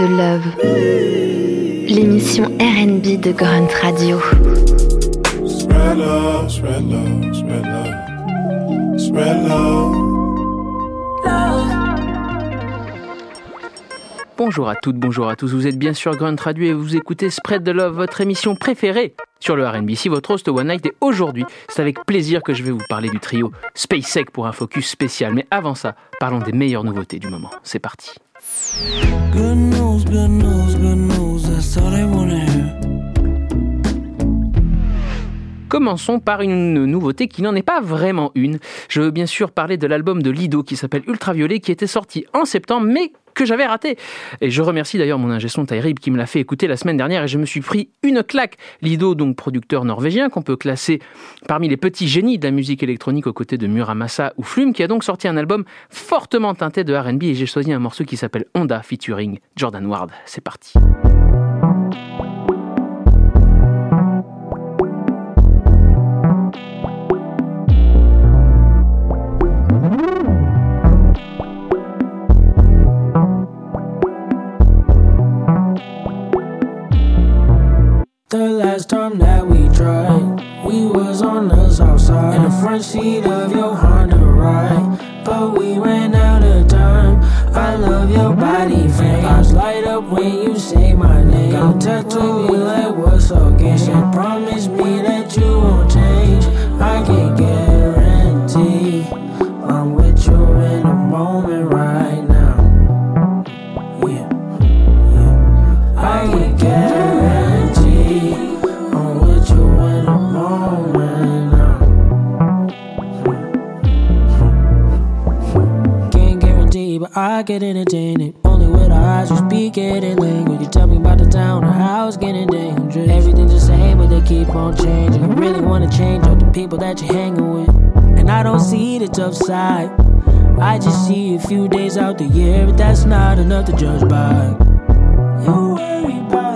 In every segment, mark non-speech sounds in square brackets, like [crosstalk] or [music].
de Love, l'émission RB de Grunt Radio. Bonjour à toutes, bonjour à tous, vous êtes bien sûr Grunt Radio et vous écoutez Spread the Love, votre émission préférée sur le RB. Si votre host One Night et aujourd'hui, c'est avec plaisir que je vais vous parler du trio SpaceX pour un focus spécial. Mais avant ça, parlons des meilleures nouveautés du moment. C'est parti. Commençons par une nouveauté qui n'en est pas vraiment une. Je veux bien sûr parler de l'album de Lido qui s'appelle Ultraviolet qui était sorti en septembre mais que j'avais raté. Et je remercie d'ailleurs mon ingé son qui me l'a fait écouter la semaine dernière et je me suis pris une claque. Lido, donc producteur norvégien qu'on peut classer parmi les petits génies de la musique électronique aux côtés de Muramasa ou Flume, qui a donc sorti un album fortement teinté de R&B et j'ai choisi un morceau qui s'appelle Honda featuring Jordan Ward. C'est parti. The last time that we tried, we was on the south side in the front seat of your Honda ride. But we ran out of time. I love your body frame. Eyes light up when you say my name. Got tattoo me like what's up, gang? She promised me that you won't change. I can guarantee I get entertaining. Only with our eyes, we speak it in language. You tell me about the town or how it's getting dangerous. Everything's the same, but they keep on changing. You really wanna change up the people that you're hanging with. And I don't see the tough side. I just see a few days out the year, but that's not enough to judge by. You worry about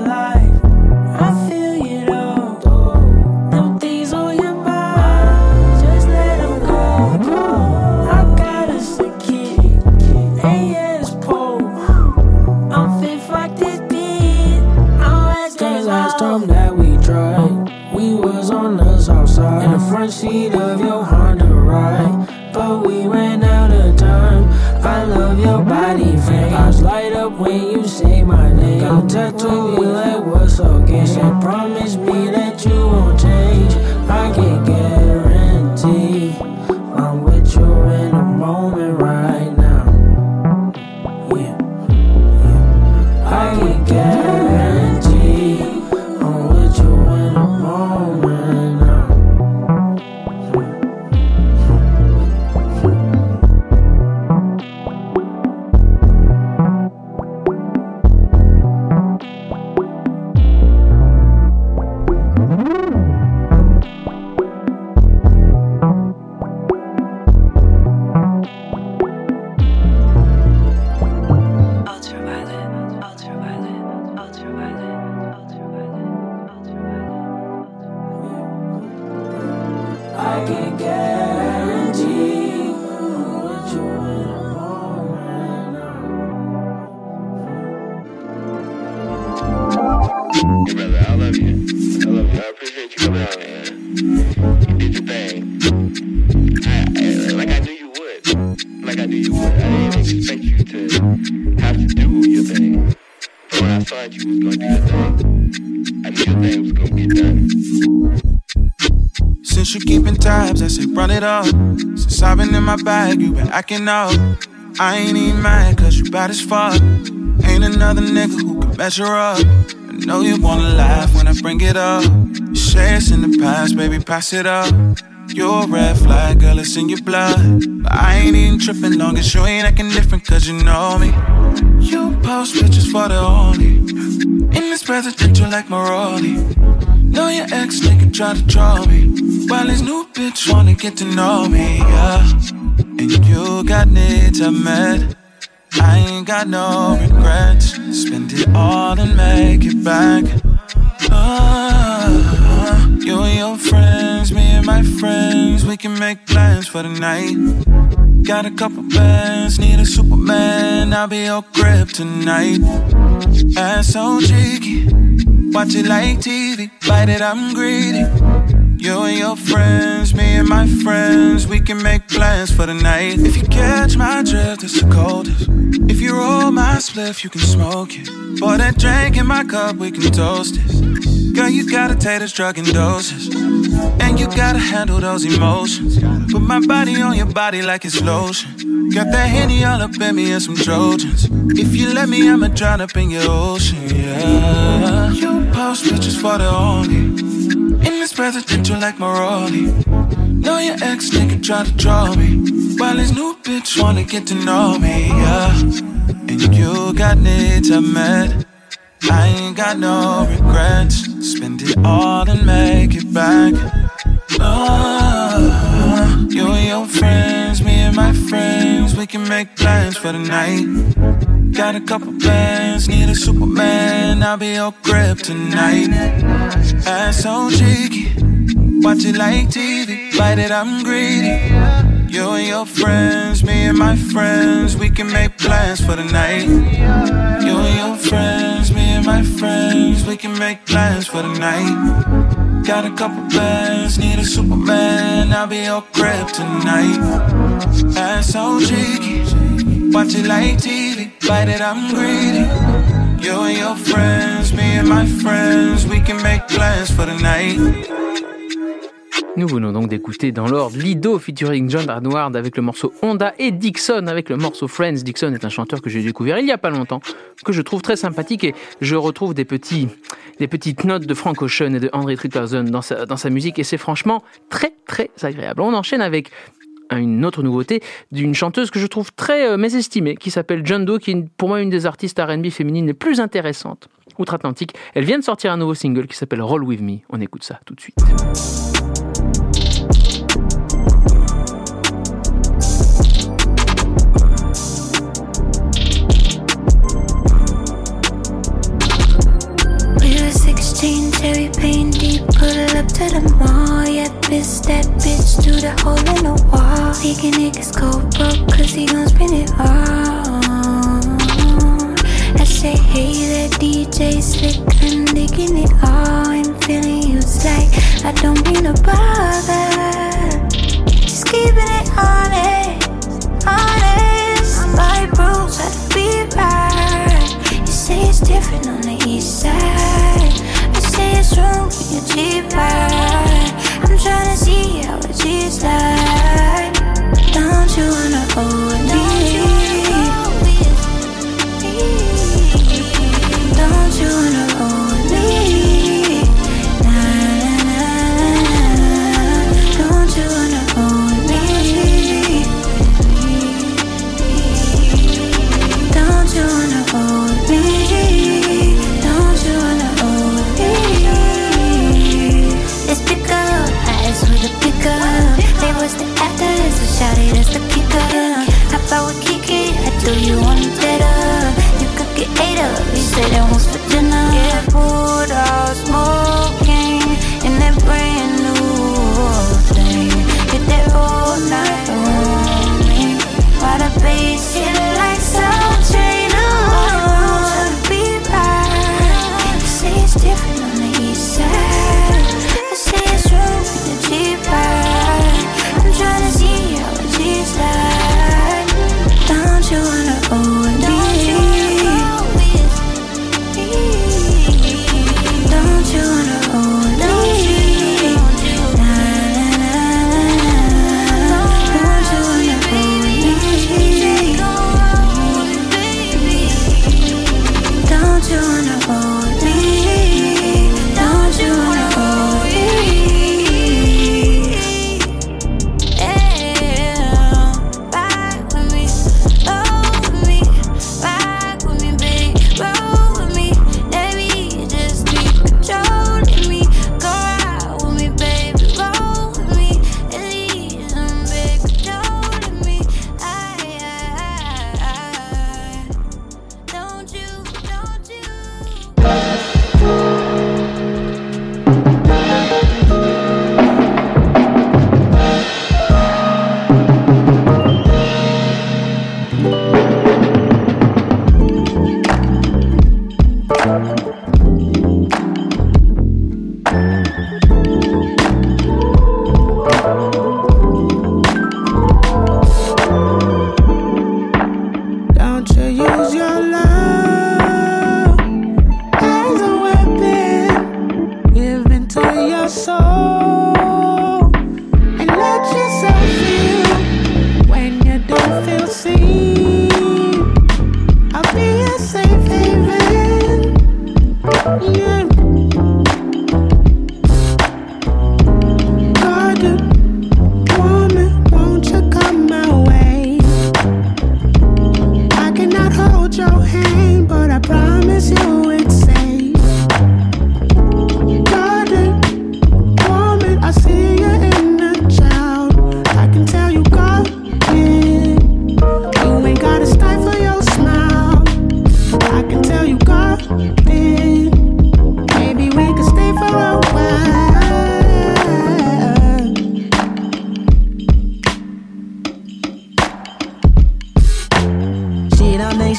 acting up. I ain't even mad, cause you bad as fuck. Ain't another nigga who can measure up. I know you wanna laugh when I bring it up. You say it's in the past, baby, pass it up. You're a red flag, girl, it's in your blood. But I ain't even tripping long as you ain't acting different, cause you know me. You post pictures for the only. In this presidential like Maroli. Know your ex nigga try to draw me. While bitch wanna get to know me, yeah. And you got needs I met. I ain't got no regrets. Spend it all and make it back. Uh, you and your friends, me and my friends, we we can make plans for the night. Got a couple bands, need a Superman. I'll be your grip tonight. Ass so cheeky, watch it like TV. Bite it, I'm greedy. You and your friends, me and my friends, we can make plans for the night. If you catch my drift, it's the coldest. If you roll my spliff, you can smoke it. Pour that drink in my cup, we can toast it. Girl, you gotta take this drug in doses. And you gotta handle those emotions. Put my body on your body like it's lotion. Got that Henny all up in me and some Trojans. If you let me, I'ma drown up in your ocean, yeah. You post pictures for the only. In this presidential like Moroni. Know your ex nigga try to draw me. While his new bitch wanna get to know me, yeah. And you got needs I met. I ain't got no regrets. Spend it all and make it back. Oh, you and your friends, me and my friends, we can make plans for the night. Got a couple plans, need a Superman, I'll be your grip tonight. Ass so cheeky, watch it like TV, bite it, I'm greedy. You and your friends, me and my friends, we can make plans for the night. You and your friends, me and my friends, we can make plans for the night. Got a couple plans, need a Superman, I'll be your grip tonight. Ass so cheeky, watch it like TV, bite it, I'm greedy. You and your friends, me and my friends, we can make plans for the night. Nous venons donc d'écouter dans l'ordre Lido featuring John Hardward avec le morceau Honda et Dixon avec le morceau Friends. Dixon est un chanteur que j'ai découvert il y a pas longtemps, que je trouve très sympathique et je retrouve des petits, des petites notes de Frank Ocean et de Andre 3000 dans sa, dans sa musique et c'est franchement très très agréable. On enchaîne avec une autre nouveauté d'une chanteuse que je trouve très euh, mésestimée, qui s'appelle John Doe, qui est pour moi une des artistes R&B féminines les plus intéressantes outre-Atlantique. Elle vient de sortir un nouveau single qui s'appelle Roll With Me. On écoute ça tout de suite. Cherry paint deep, pull up to the mall. Yeah, piss that bitch through the hole in the wall. Making niggas go broke, cause he gon' spend it all. I say, hey, that DJ slick, I'm digging it all. I'm feeling used like I don't mean to bother. Just keeping it honest, honest. My rules have to be right. You say it's different on the east side you cheaper.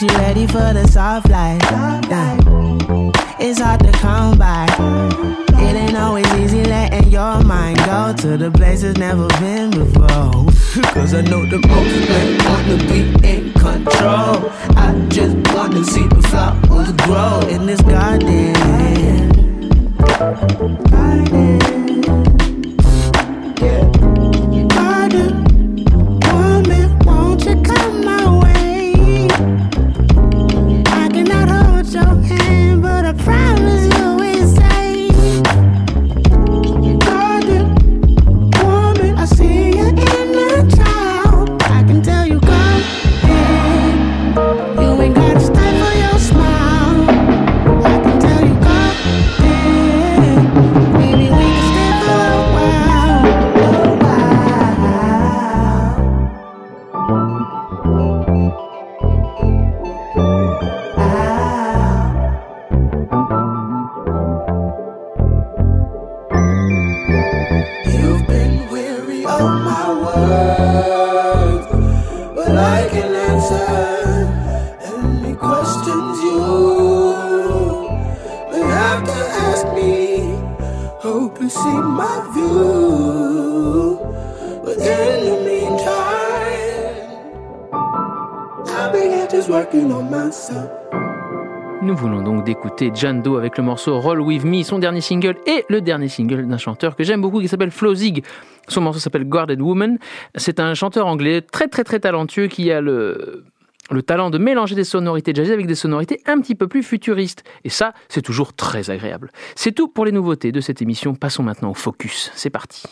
she ready for the soft life. It's hard to come by. It ain't always easy letting your mind go to the places never been before. [laughs] Cause I know the most men wanna be in control. I just wanna see the flowers grow in this garden. Garden. Nous voulons donc d'écouter Jando avec le morceau Roll With Me, son dernier single et le dernier single d'un chanteur que j'aime beaucoup qui s'appelle Flo Zig. Son morceau s'appelle Guarded Woman. C'est un chanteur anglais très très très talentueux qui a le, le talent de mélanger des sonorités jazz avec des sonorités un petit peu plus futuristes. Et ça, c'est toujours très agréable. C'est tout pour les nouveautés de cette émission. Passons maintenant au focus. C'est parti.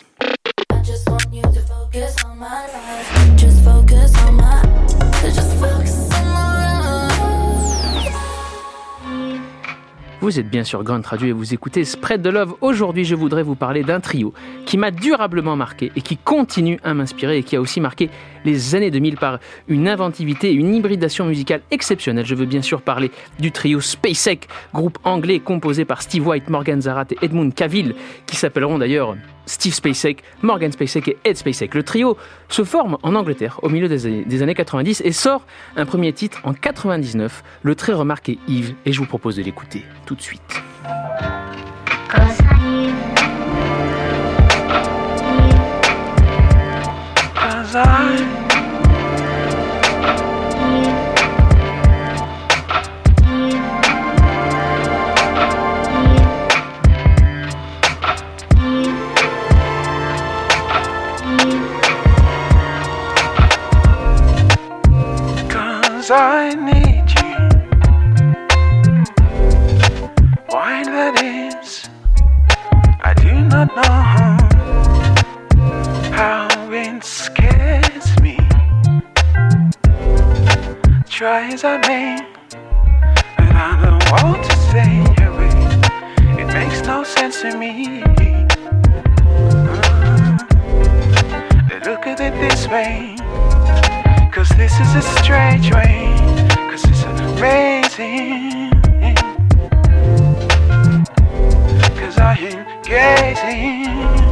Vous êtes bien sur Grand Radio et vous écoutez Spread the Love. Aujourd'hui, je voudrais vous parler d'un trio qui m'a durablement marqué et qui continue à m'inspirer et qui a aussi marqué les années 2000 par une inventivité et une hybridation musicale exceptionnelle. Je veux bien sûr parler du trio Spacek, groupe anglais composé par Steve White, Morgan Zarat et Edmund Cavill, qui s'appelleront d'ailleurs Steve Spacek, Morgan Spacek et Ed Spacek. Le trio se forme en Angleterre au milieu des années, des années 90 et sort un premier titre en 99, le très remarqué Yves, et je vous propose de l'écouter tout de suite. I need you. Why that is, I do not know how it scares me. Try as I may, but I don't want to stay away. It makes no sense to me. Uh, look at it this way. This is a strange way. Cause it's amazing. Cause I am gazing.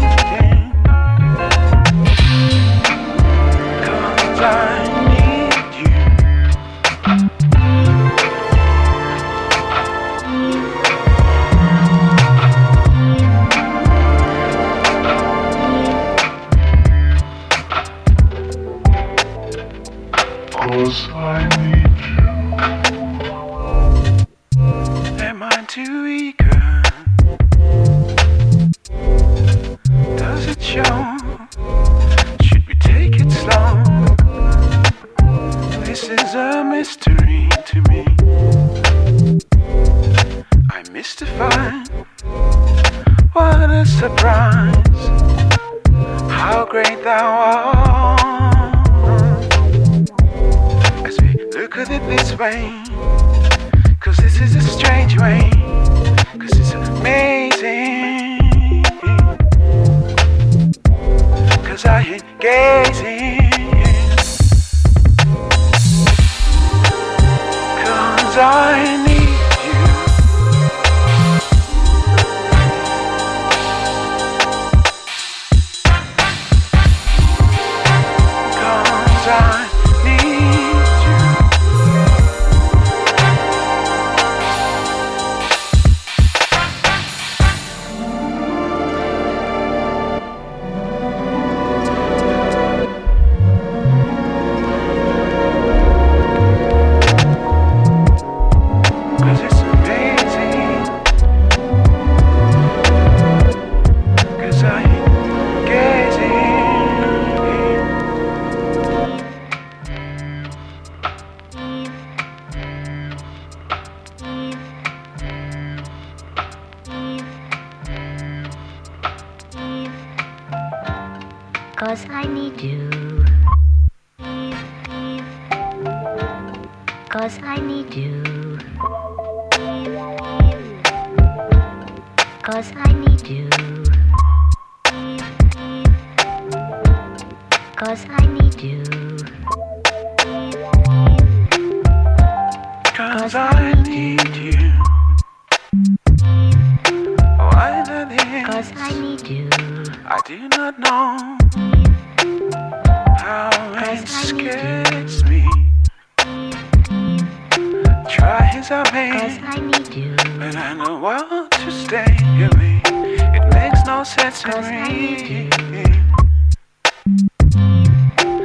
world to stay with me. It makes no sense to me.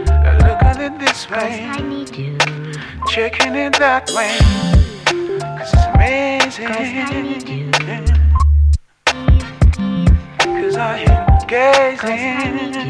I look at it this way, checking it that way. Cause it's amazing. Cause I am gazing.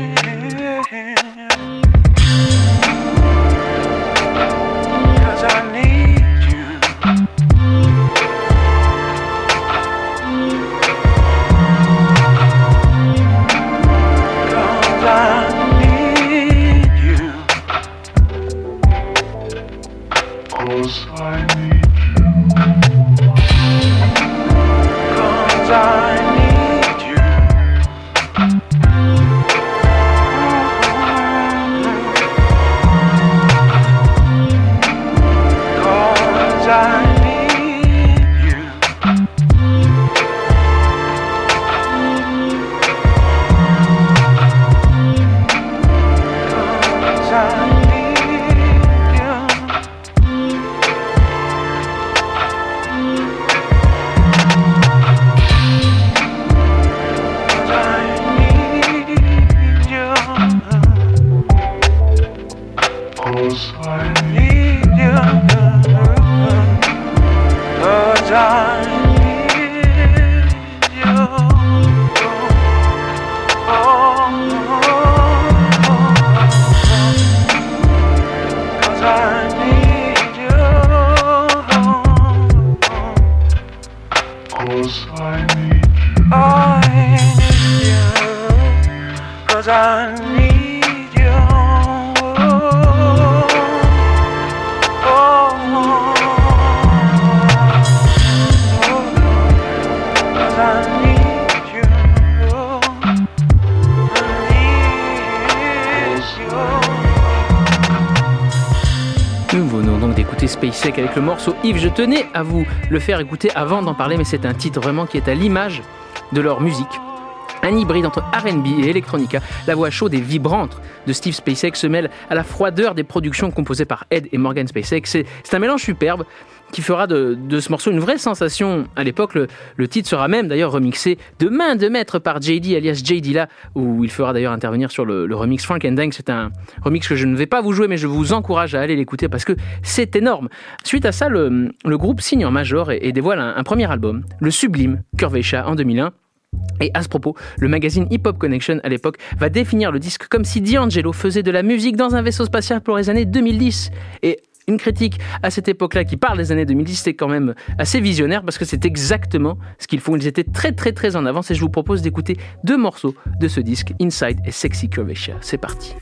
Avec le morceau Yves. Je tenais à vous le faire écouter avant d'en parler, mais c'est un titre vraiment qui est à l'image de leur musique. Un hybride entre RB et Electronica, la voix chaude et vibrante de Steve Spacek se mêle à la froideur des productions composées par Ed et Morgan Spacek. C'est un mélange superbe qui fera de, ce morceau une vraie sensation à l'époque. Le, titre sera même d'ailleurs remixé de main de maître par JD alias JD là, où il fera d'ailleurs intervenir sur le, remix Frank and Dang. C'est un remix que je ne vais pas vous jouer, mais je vous encourage à aller l'écouter parce que c'est énorme. Suite à ça, le, groupe signe en major et, dévoile un, premier album, le sublime Curvaceous en 2001. Et à ce propos, le magazine Hip Hop Connection à l'époque va définir le disque comme si D'Angelo faisait de la musique dans un vaisseau spatial pour les années 2010. Et une critique à cette époque-là qui parle des années 2010, c'est quand même assez visionnaire parce que c'est exactement ce qu'ils font. Ils étaient très très très en avance et je vous propose d'écouter deux morceaux de ce disque, Inside et Sexy Curvaceous. C'est parti.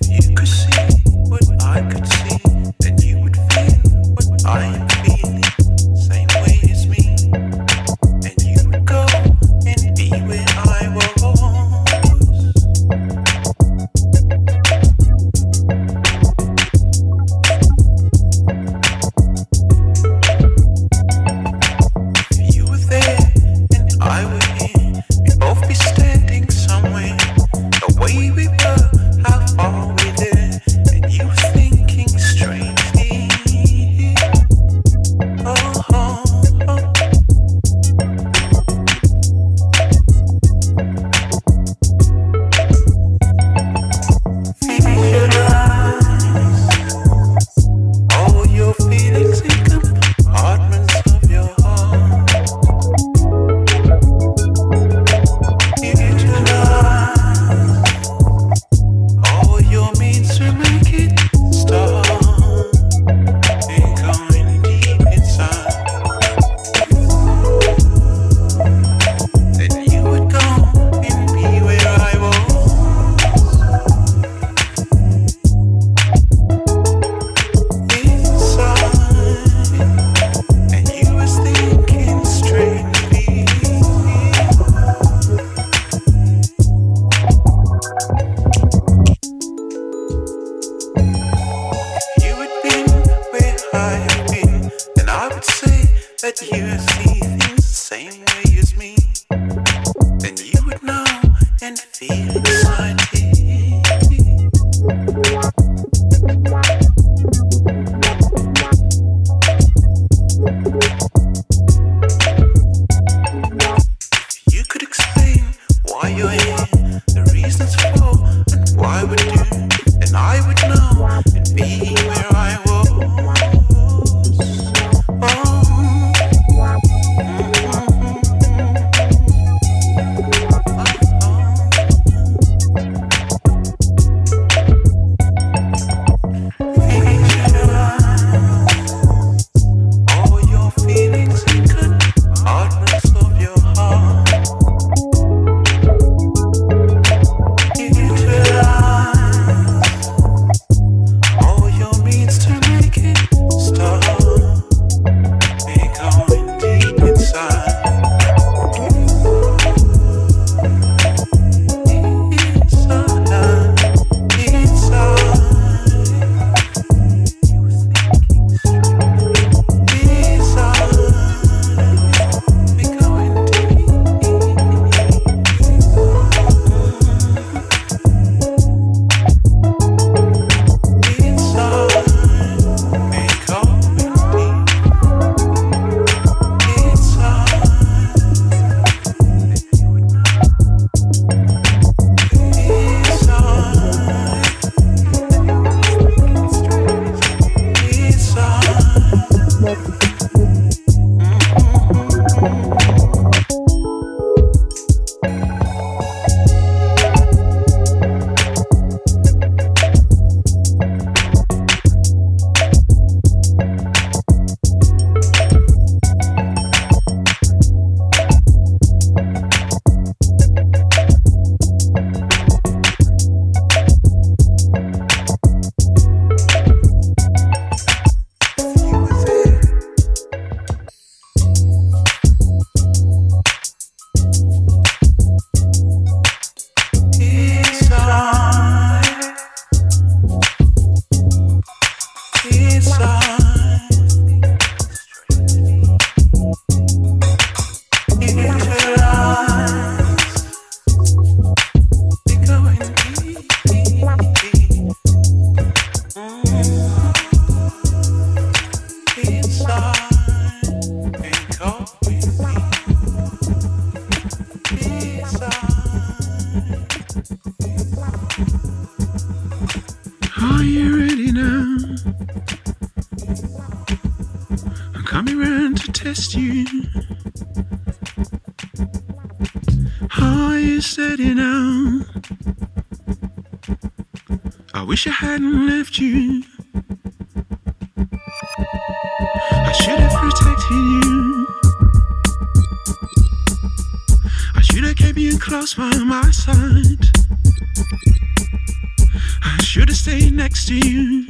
Next to you.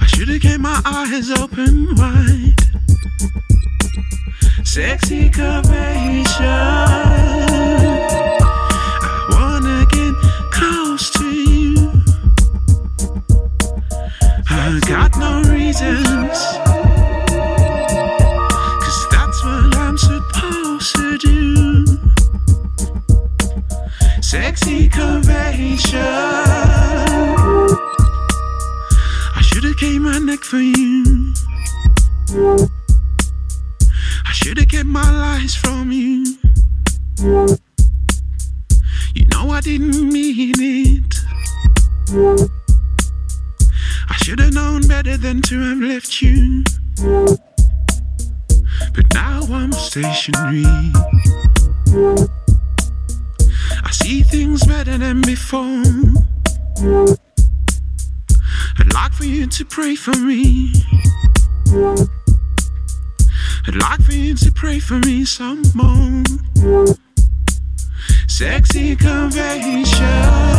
I should have kept my eyes open wide. Sexy curvaceous. For you. To pray for me. I'd like for you to pray for me some more. Sexy conversation.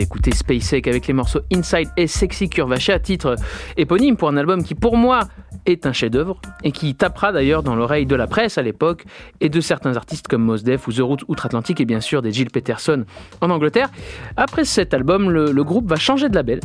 D'écouter SpaceX avec les morceaux Inside et Sexy Curvacha, titre éponyme pour un album qui, pour moi, est un chef-d'œuvre et qui tapera d'ailleurs dans l'oreille de la presse à l'époque et de certains artistes comme Mos Def ou The Route Outre-Atlantique et bien sûr des Jill Peterson en Angleterre. Après cet album, le groupe va changer de label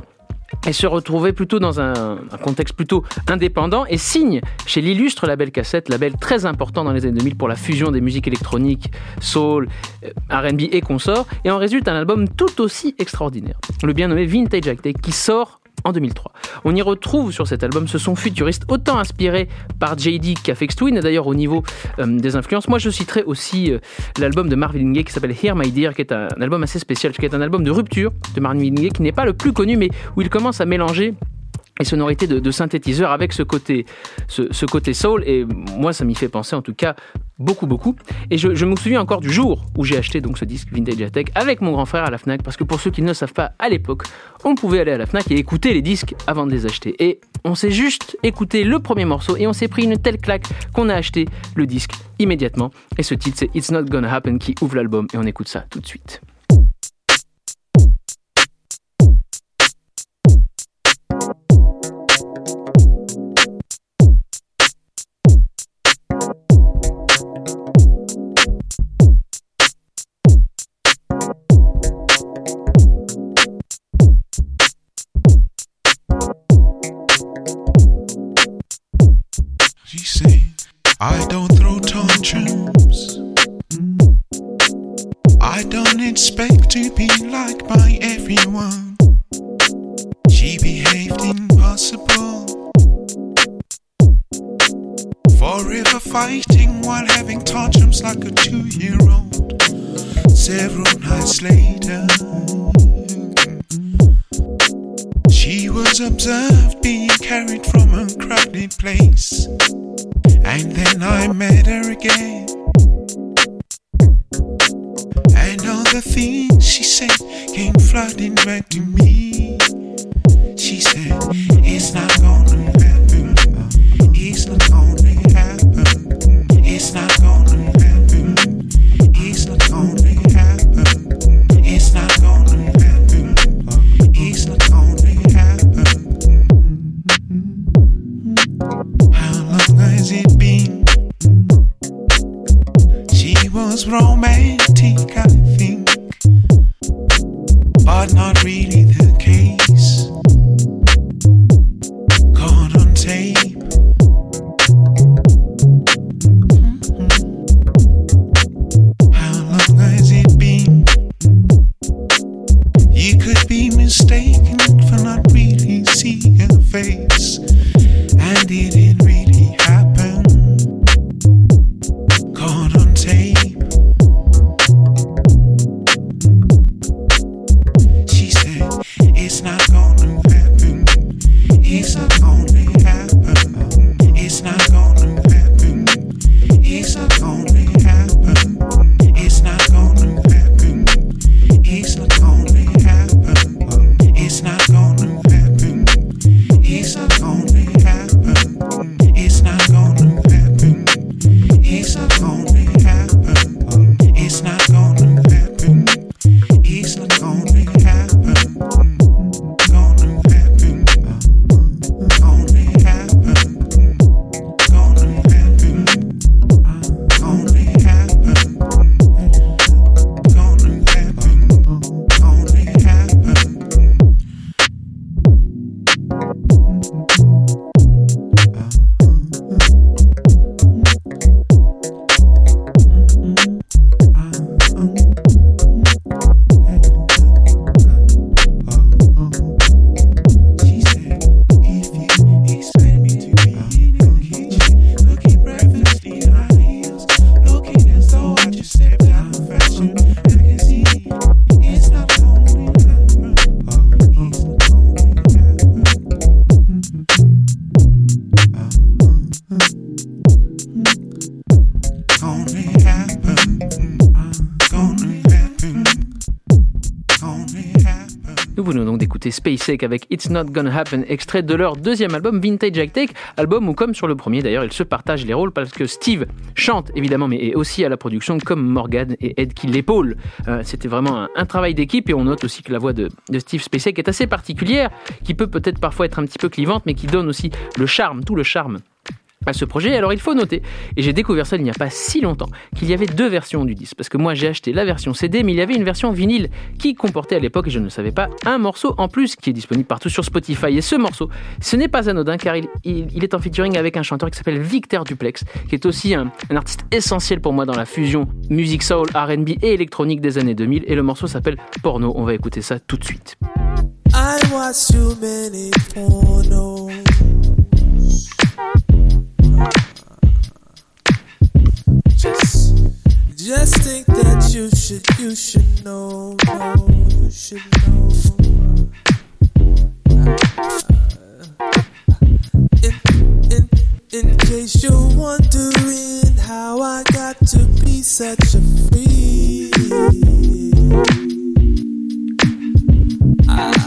et se retrouver plutôt dans un, contexte plutôt indépendant et signe chez l'illustre label cassette, label très important dans les années 2000 pour la fusion des musiques électroniques, soul, euh, R&B et consorts, et en résulte un album tout aussi extraordinaire, le bien nommé Vintage Acte qui sort en 2003. On y retrouve sur cet album ce son futuriste autant inspiré par JD qu'Afex Twin, et d'ailleurs au niveau euh, des influences. Moi je citerai aussi euh, l'album de Marvin Gaye qui s'appelle Here My Dear, qui est un, album assez spécial, qui est un album de rupture de Marvin Gaye, qui n'est pas le plus connu, mais où il commence à mélanger et sonorités de, de synthétiseur avec ce côté, ce, côté soul. Et moi, ça m'y fait penser en tout cas beaucoup, beaucoup. Et je, je me souviens encore du jour où j'ai acheté donc ce disque Vintage Attack avec mon grand frère à la Fnac. Parce que pour ceux qui ne le savent pas, à l'époque, on pouvait aller à la Fnac et écouter les disques avant de les acheter. Et on s'est juste écouté le premier morceau et on s'est pris une telle claque qu'on a acheté le disque immédiatement. Et ce titre, c'est It's Not Gonna Happen qui ouvre l'album et on écoute ça tout de suite. D'écouter SpaceX avec It's Not Gonna Happen, extrait de leur deuxième album Vintage High album où comme sur le premier d'ailleurs ils se partagent les rôles parce que Steve chante évidemment mais est aussi à la production comme Morgan et Ed qui l'épaulent. Euh, C'était vraiment un, un travail d'équipe et on note aussi que la voix de, de Steve SpaceX est assez particulière, qui peut peut-être parfois être un petit peu clivante mais qui donne aussi le charme, tout le charme à ce projet. Alors il faut noter, et j'ai découvert ça il n'y a pas si longtemps, qu'il y avait deux versions du disque. Parce que moi j'ai acheté la version CD, mais il y avait une version vinyle qui comportait à l'époque, et je ne le savais pas, un morceau en plus qui est disponible partout sur Spotify. Et ce morceau, ce n'est pas anodin car il, est en featuring avec un chanteur qui s'appelle Victor Duplex, qui est aussi un, artiste essentiel pour moi dans la fusion musique soul, RB et électronique des années 2000. Et le morceau s'appelle Porno. On va écouter ça tout de suite. Just think that you should, you should know, know you should know. Uh, in, in, in case you're wondering how I got to be such a freak. I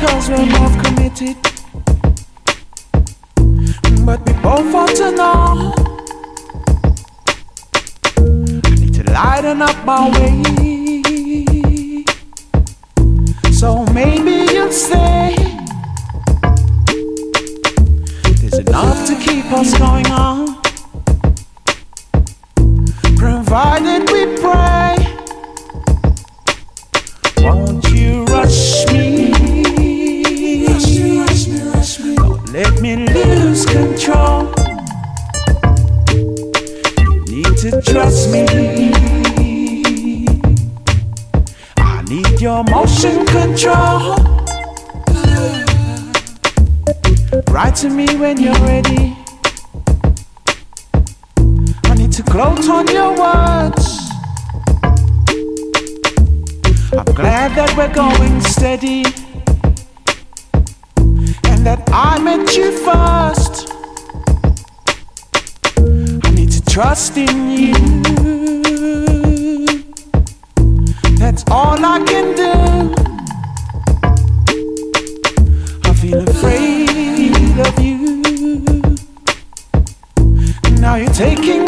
because we're both committed. But we both want to know. I need to lighten up my way. So maybe you'll say there's enough to keep us going on. Provided we're going steady. And that I met you first. I need to trust in you. That's all I can do. I feel afraid of you. Now you're taking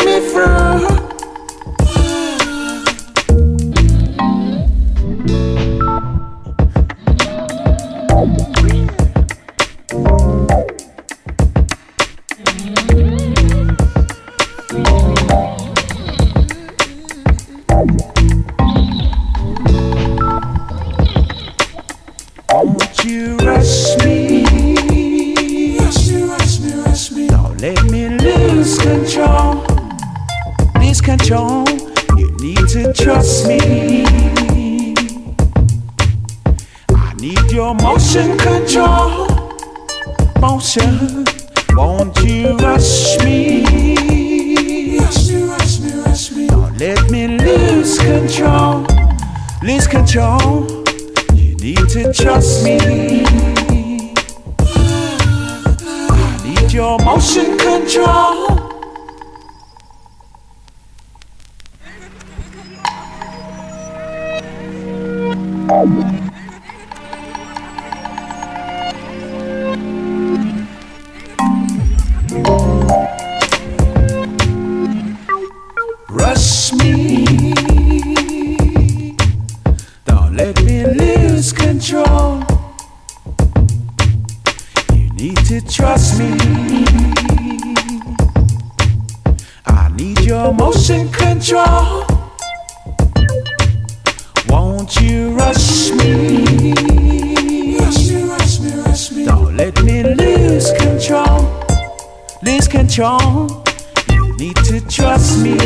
control. You need to trust me.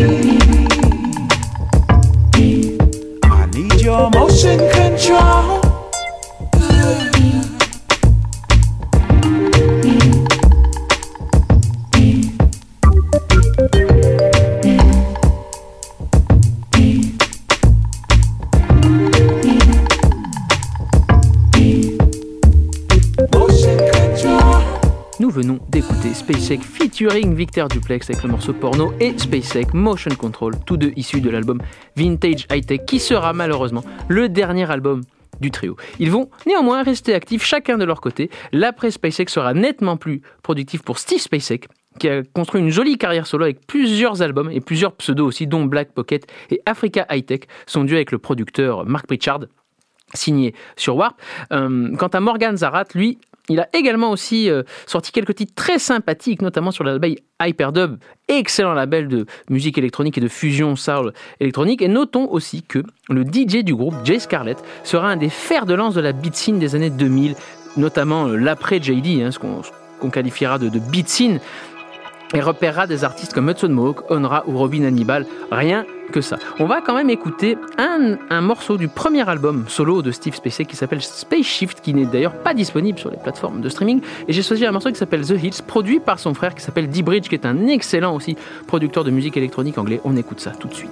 I need your motion. Nous venons d'écouter SpaceX featuring Victor Duplex avec le morceau porno et SpaceX Motion Control, tous deux issus de l'album Vintage High Tech qui sera malheureusement le dernier album du trio. Ils vont néanmoins rester actifs chacun de leur côté. L'après SpaceX sera nettement plus productif pour Steve SpaceX qui a construit une jolie carrière solo avec plusieurs albums et plusieurs pseudos aussi dont Black Pocket et Africa High Tech, son duo avec le producteur Mark Pritchard signé sur Warp. Euh, quant à Morgan Zarat, lui, il a également aussi euh, sorti quelques titres très sympathiques, notamment sur le label Hyperdub, excellent label de musique électronique et de fusion soul électronique. Et notons aussi que le DJ du groupe, Jay Scarlett, sera un des fers de lance de la beat scene des années 2000, notamment euh, l'après JD, hein, ce qu'on qualifiera de, de beat scene et repérera des artistes comme Hudson Mohawk, Onra ou Robin Hannibal. Rien que ça. On va quand même écouter un, un morceau du premier album solo de Steve Spacek qui s'appelle Space Shift, qui n'est d'ailleurs pas disponible sur les plateformes de streaming. Et j'ai choisi un morceau qui s'appelle The Hills, produit par son frère qui s'appelle D-Bridge, qui est un excellent aussi producteur de musique électronique anglais. On écoute ça tout de suite.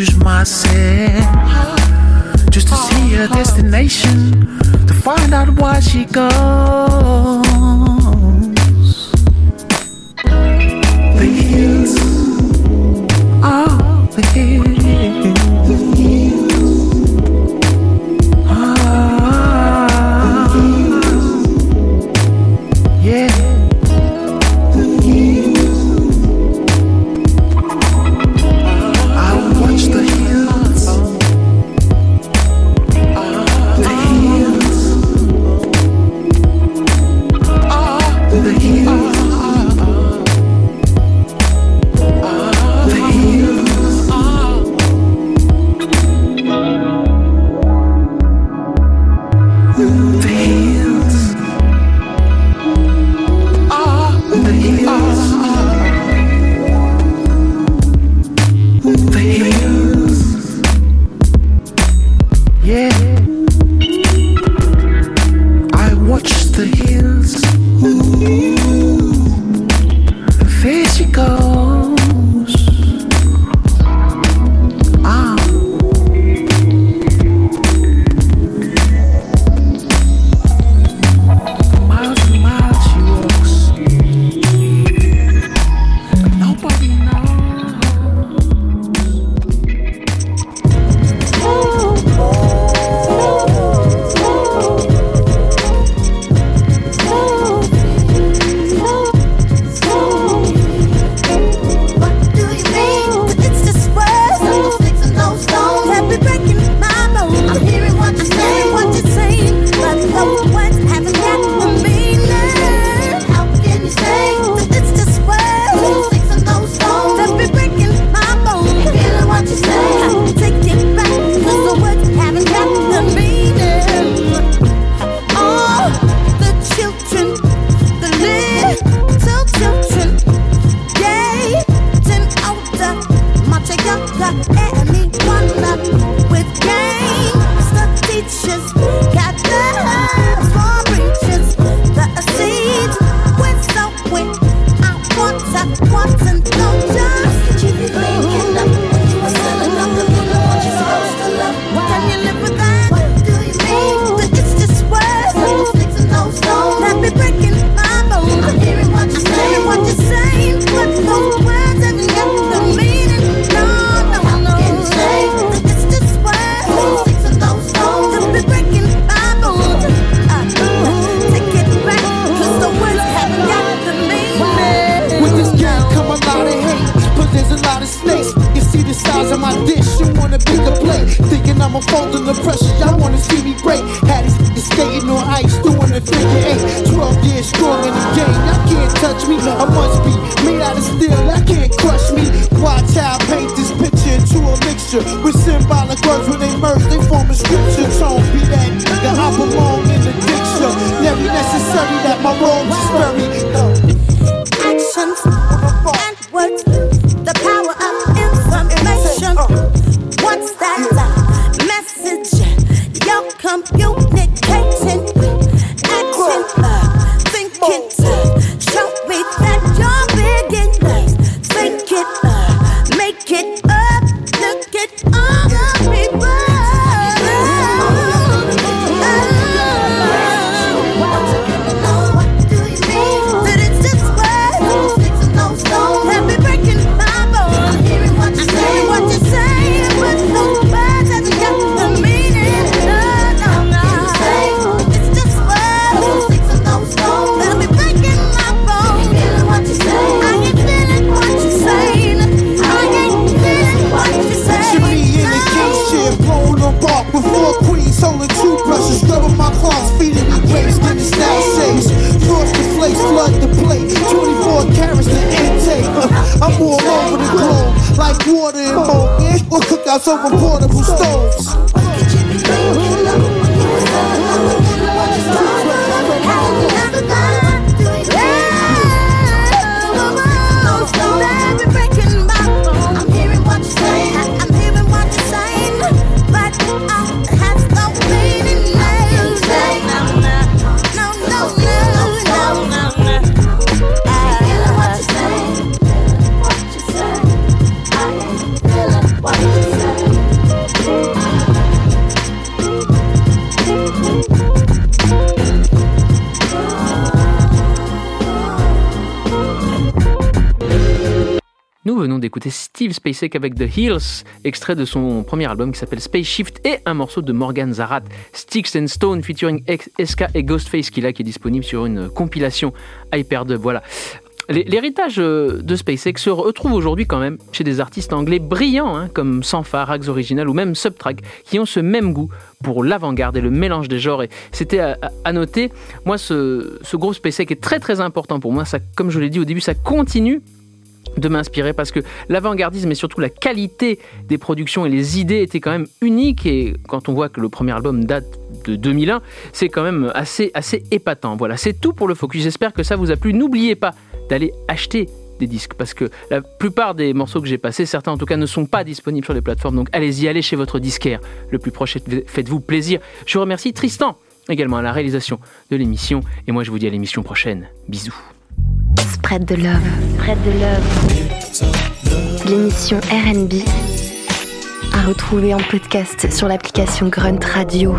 lose myself just to see her destination, to find out why she goes. scripture. With symbolic words when they merge, they form a scripture tone. Be that nigga, I belong. Steve Spacek avec The Hills, extrait de son premier album qui s'appelle Space Shift et un morceau de Morgan Zarat, Sticks and Stone featuring SK et Ghostface qui qui est disponible sur une compilation Hyperdub. Voilà. L'hé- L'héritage euh, de SpaceX se retrouve aujourd'hui quand même chez des artistes anglais brillants hein, comme Sanfa, Rags Original ou même Subtrack qui ont ce même goût pour l'avant-garde et le mélange des genres. Et c'était à noter, moi ce, ce groupe SpaceX est très très important pour moi. Ça, comme je l'ai dit au début, ça continue de m'inspirer parce que l'avant-gardisme et surtout la qualité des productions et les idées étaient quand même uniques et quand on voit que le premier album date de 2001, c'est quand même assez, assez épatant. Voilà, c'est tout pour le focus. J'espère que ça vous a plu. N'oubliez pas d'aller acheter des disques parce que la plupart des morceaux que j'ai passés, certains en tout cas, ne sont pas disponibles sur les plateformes. Donc allez-y, allez chez votre disquaire le plus proche faites-vous plaisir. Je remercie Tristan également à la réalisation de l'émission et moi je vous dis à l'émission prochaine. Bisous. Spread the love. Spread the love. L'émission RB à retrouver en podcast sur l'application Grunt Radio.